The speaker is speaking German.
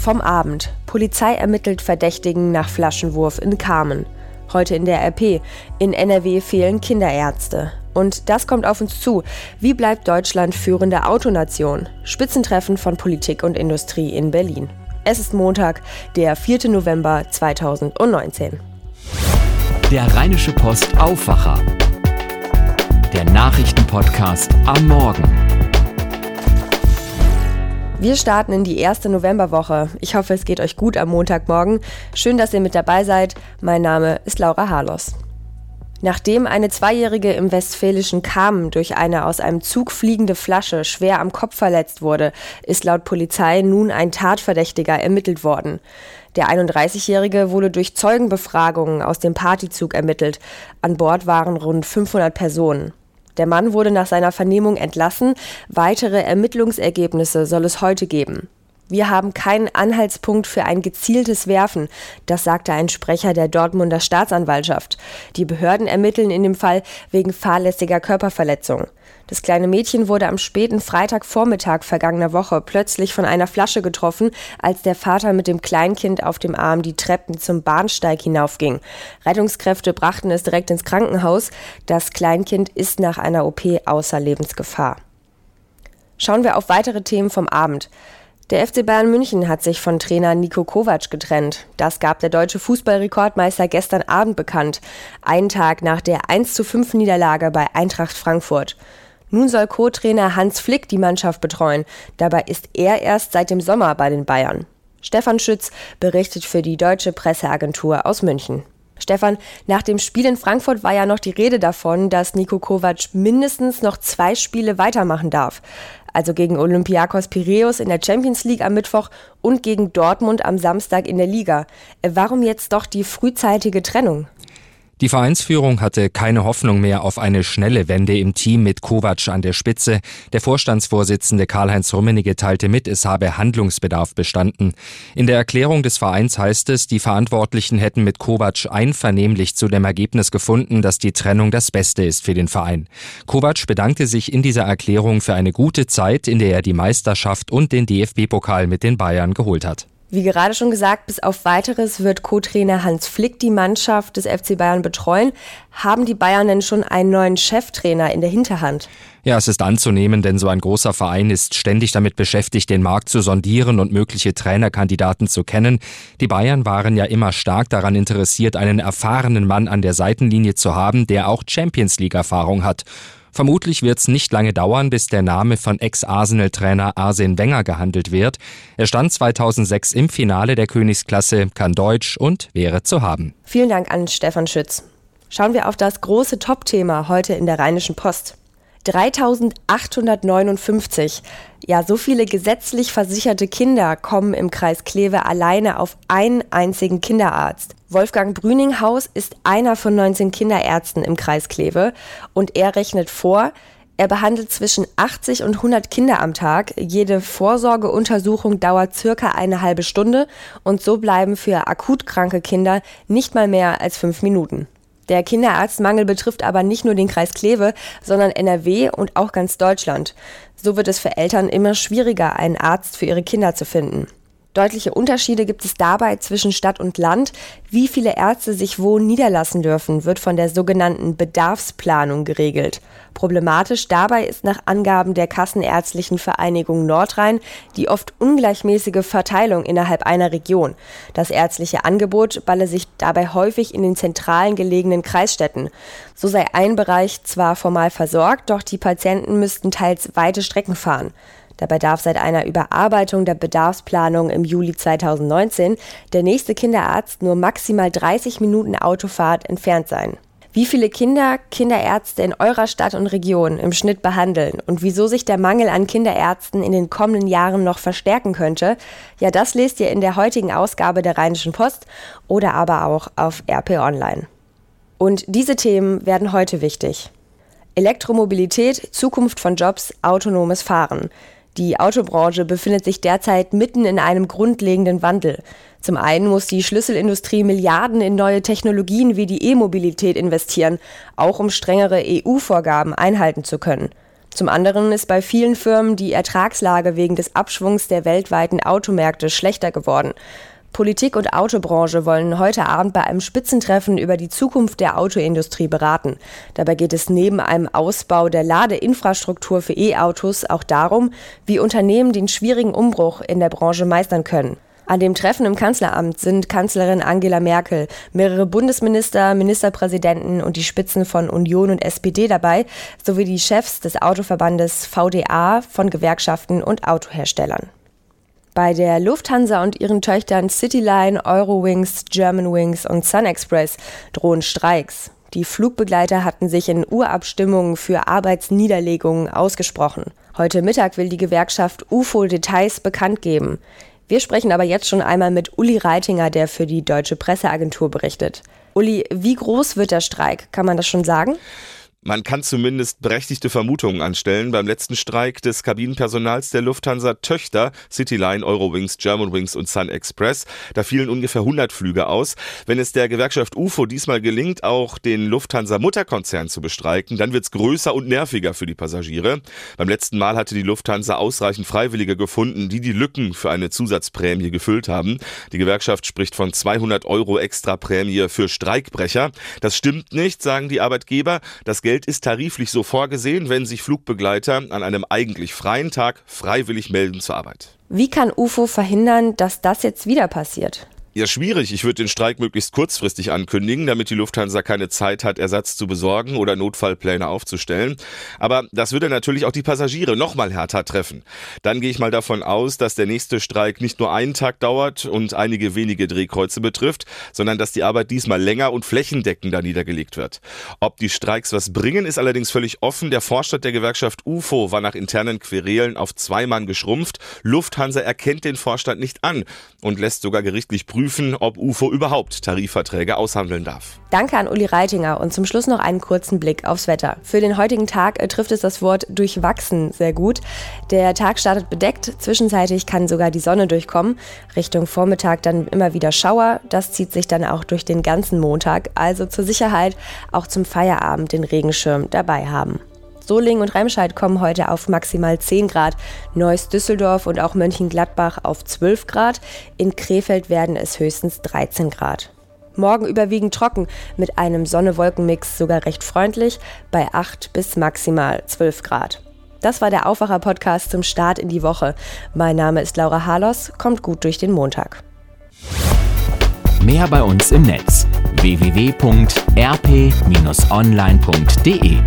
Vom Abend. Polizei ermittelt Verdächtigen nach Flaschenwurf in Kamen. Heute in der RP. In NRW fehlen Kinderärzte. Und das kommt auf uns zu. Wie bleibt Deutschland führende Autonation? Spitzentreffen von Politik und Industrie in Berlin. Es ist Montag, der 4. November 2019. Der Rheinische Post Aufwacher. Der Nachrichtenpodcast am Morgen. Wir starten in die erste Novemberwoche. Ich hoffe, es geht euch gut am Montagmorgen. Schön, dass ihr mit dabei seid. Mein Name ist Laura Harlos. Nachdem eine Zweijährige im westfälischen Kamen durch eine aus einem Zug fliegende Flasche schwer am Kopf verletzt wurde, ist laut Polizei nun ein Tatverdächtiger ermittelt worden. Der 31-Jährige wurde durch Zeugenbefragungen aus dem Partyzug ermittelt. An Bord waren rund 500 Personen. Der Mann wurde nach seiner Vernehmung entlassen. Weitere Ermittlungsergebnisse soll es heute geben. Wir haben keinen Anhaltspunkt für ein gezieltes Werfen, das sagte ein Sprecher der Dortmunder Staatsanwaltschaft. Die Behörden ermitteln in dem Fall wegen fahrlässiger Körperverletzung. Das kleine Mädchen wurde am späten Freitagvormittag vergangener Woche plötzlich von einer Flasche getroffen, als der Vater mit dem Kleinkind auf dem Arm die Treppen zum Bahnsteig hinaufging. Rettungskräfte brachten es direkt ins Krankenhaus. Das Kleinkind ist nach einer OP außer Lebensgefahr. Schauen wir auf weitere Themen vom Abend. Der FC Bayern München hat sich von Trainer Nico Kovac getrennt. Das gab der deutsche Fußballrekordmeister gestern Abend bekannt, einen Tag nach der 1 zu 5 Niederlage bei Eintracht Frankfurt. Nun soll Co-Trainer Hans Flick die Mannschaft betreuen. Dabei ist er erst seit dem Sommer bei den Bayern. Stefan Schütz berichtet für die deutsche Presseagentur aus München. Stefan, nach dem Spiel in Frankfurt war ja noch die Rede davon, dass Nico Kovac mindestens noch zwei Spiele weitermachen darf. Also gegen Olympiakos Piraeus in der Champions League am Mittwoch und gegen Dortmund am Samstag in der Liga. Warum jetzt doch die frühzeitige Trennung? Die Vereinsführung hatte keine Hoffnung mehr auf eine schnelle Wende im Team mit Kovac an der Spitze. Der Vorstandsvorsitzende Karl-Heinz Rummenigge teilte mit, es habe Handlungsbedarf bestanden. In der Erklärung des Vereins heißt es, die Verantwortlichen hätten mit Kovac einvernehmlich zu dem Ergebnis gefunden, dass die Trennung das Beste ist für den Verein. Kovac bedankte sich in dieser Erklärung für eine gute Zeit, in der er die Meisterschaft und den DFB-Pokal mit den Bayern geholt hat. Wie gerade schon gesagt, bis auf weiteres wird Co-Trainer Hans Flick die Mannschaft des FC Bayern betreuen. Haben die Bayern denn schon einen neuen Cheftrainer in der Hinterhand? Ja, es ist anzunehmen, denn so ein großer Verein ist ständig damit beschäftigt, den Markt zu sondieren und mögliche Trainerkandidaten zu kennen. Die Bayern waren ja immer stark daran interessiert, einen erfahrenen Mann an der Seitenlinie zu haben, der auch Champions League Erfahrung hat. Vermutlich wird es nicht lange dauern, bis der Name von Ex-Arsenal-Trainer Arsene Wenger gehandelt wird. Er stand 2006 im Finale der Königsklasse, kann Deutsch und wäre zu haben. Vielen Dank an Stefan Schütz. Schauen wir auf das große Top-Thema heute in der Rheinischen Post. 3859. Ja, so viele gesetzlich versicherte Kinder kommen im Kreis Kleve alleine auf einen einzigen Kinderarzt. Wolfgang Brüninghaus ist einer von 19 Kinderärzten im Kreis Kleve und er rechnet vor, er behandelt zwischen 80 und 100 Kinder am Tag. Jede Vorsorgeuntersuchung dauert circa eine halbe Stunde und so bleiben für akut kranke Kinder nicht mal mehr als fünf Minuten. Der Kinderarztmangel betrifft aber nicht nur den Kreis Kleve, sondern NRW und auch ganz Deutschland. So wird es für Eltern immer schwieriger, einen Arzt für ihre Kinder zu finden. Deutliche Unterschiede gibt es dabei zwischen Stadt und Land. Wie viele Ärzte sich wo niederlassen dürfen, wird von der sogenannten Bedarfsplanung geregelt. Problematisch dabei ist nach Angaben der Kassenärztlichen Vereinigung Nordrhein die oft ungleichmäßige Verteilung innerhalb einer Region. Das ärztliche Angebot balle sich dabei häufig in den zentralen gelegenen Kreisstädten. So sei ein Bereich zwar formal versorgt, doch die Patienten müssten teils weite Strecken fahren. Dabei darf seit einer Überarbeitung der Bedarfsplanung im Juli 2019 der nächste Kinderarzt nur maximal 30 Minuten Autofahrt entfernt sein. Wie viele Kinder Kinderärzte in eurer Stadt und Region im Schnitt behandeln und wieso sich der Mangel an Kinderärzten in den kommenden Jahren noch verstärken könnte, ja, das lest ihr in der heutigen Ausgabe der Rheinischen Post oder aber auch auf RP Online. Und diese Themen werden heute wichtig. Elektromobilität, Zukunft von Jobs, autonomes Fahren. Die Autobranche befindet sich derzeit mitten in einem grundlegenden Wandel. Zum einen muss die Schlüsselindustrie Milliarden in neue Technologien wie die E-Mobilität investieren, auch um strengere EU-Vorgaben einhalten zu können. Zum anderen ist bei vielen Firmen die Ertragslage wegen des Abschwungs der weltweiten Automärkte schlechter geworden. Politik und Autobranche wollen heute Abend bei einem Spitzentreffen über die Zukunft der Autoindustrie beraten. Dabei geht es neben einem Ausbau der Ladeinfrastruktur für E-Autos auch darum, wie Unternehmen den schwierigen Umbruch in der Branche meistern können. An dem Treffen im Kanzleramt sind Kanzlerin Angela Merkel, mehrere Bundesminister, Ministerpräsidenten und die Spitzen von Union und SPD dabei, sowie die Chefs des Autoverbandes VDA von Gewerkschaften und Autoherstellern. Bei der Lufthansa und ihren Töchtern Cityline, Eurowings, Germanwings und SunExpress drohen Streiks. Die Flugbegleiter hatten sich in Urabstimmungen für Arbeitsniederlegungen ausgesprochen. Heute Mittag will die Gewerkschaft UFO Details bekannt geben. Wir sprechen aber jetzt schon einmal mit Uli Reitinger, der für die Deutsche Presseagentur berichtet. Uli, wie groß wird der Streik? Kann man das schon sagen? Man kann zumindest berechtigte Vermutungen anstellen. Beim letzten Streik des Kabinenpersonals der Lufthansa Töchter, Cityline, Eurowings, Germanwings und Sun Express, da fielen ungefähr 100 Flüge aus. Wenn es der Gewerkschaft UFO diesmal gelingt, auch den Lufthansa Mutterkonzern zu bestreiken, dann wird es größer und nerviger für die Passagiere. Beim letzten Mal hatte die Lufthansa ausreichend Freiwillige gefunden, die die Lücken für eine Zusatzprämie gefüllt haben. Die Gewerkschaft spricht von 200 Euro extra Prämie für Streikbrecher. Das stimmt nicht, sagen die Arbeitgeber. Das Geld ist tariflich so vorgesehen, wenn sich Flugbegleiter an einem eigentlich freien Tag freiwillig melden zur Arbeit. Wie kann UFO verhindern, dass das jetzt wieder passiert? Ja, schwierig. Ich würde den Streik möglichst kurzfristig ankündigen, damit die Lufthansa keine Zeit hat, Ersatz zu besorgen oder Notfallpläne aufzustellen. Aber das würde natürlich auch die Passagiere noch mal härter treffen. Dann gehe ich mal davon aus, dass der nächste Streik nicht nur einen Tag dauert und einige wenige Drehkreuze betrifft, sondern dass die Arbeit diesmal länger und flächendeckender niedergelegt wird. Ob die Streiks was bringen, ist allerdings völlig offen. Der Vorstand der Gewerkschaft UFO war nach internen Querelen auf zwei Mann geschrumpft. Lufthansa erkennt den Vorstand nicht an und lässt sogar gerichtlich prüfen, prüfen, ob UFO überhaupt Tarifverträge aushandeln darf. Danke an Uli Reitinger und zum Schluss noch einen kurzen Blick aufs Wetter. Für den heutigen Tag äh, trifft es das Wort durchwachsen sehr gut. Der Tag startet bedeckt, zwischenzeitlich kann sogar die Sonne durchkommen. Richtung Vormittag dann immer wieder Schauer. Das zieht sich dann auch durch den ganzen Montag. Also zur Sicherheit auch zum Feierabend den Regenschirm dabei haben. Solingen und Remscheid kommen heute auf maximal 10 Grad, Neuss, Düsseldorf und auch Mönchengladbach auf 12 Grad, in Krefeld werden es höchstens 13 Grad. Morgen überwiegend trocken, mit einem Sonne-Wolken-Mix sogar recht freundlich, bei 8 bis maximal 12 Grad. Das war der Aufwacher-Podcast zum Start in die Woche. Mein Name ist Laura Harlos, kommt gut durch den Montag. Mehr bei uns im Netz www.rp-online.de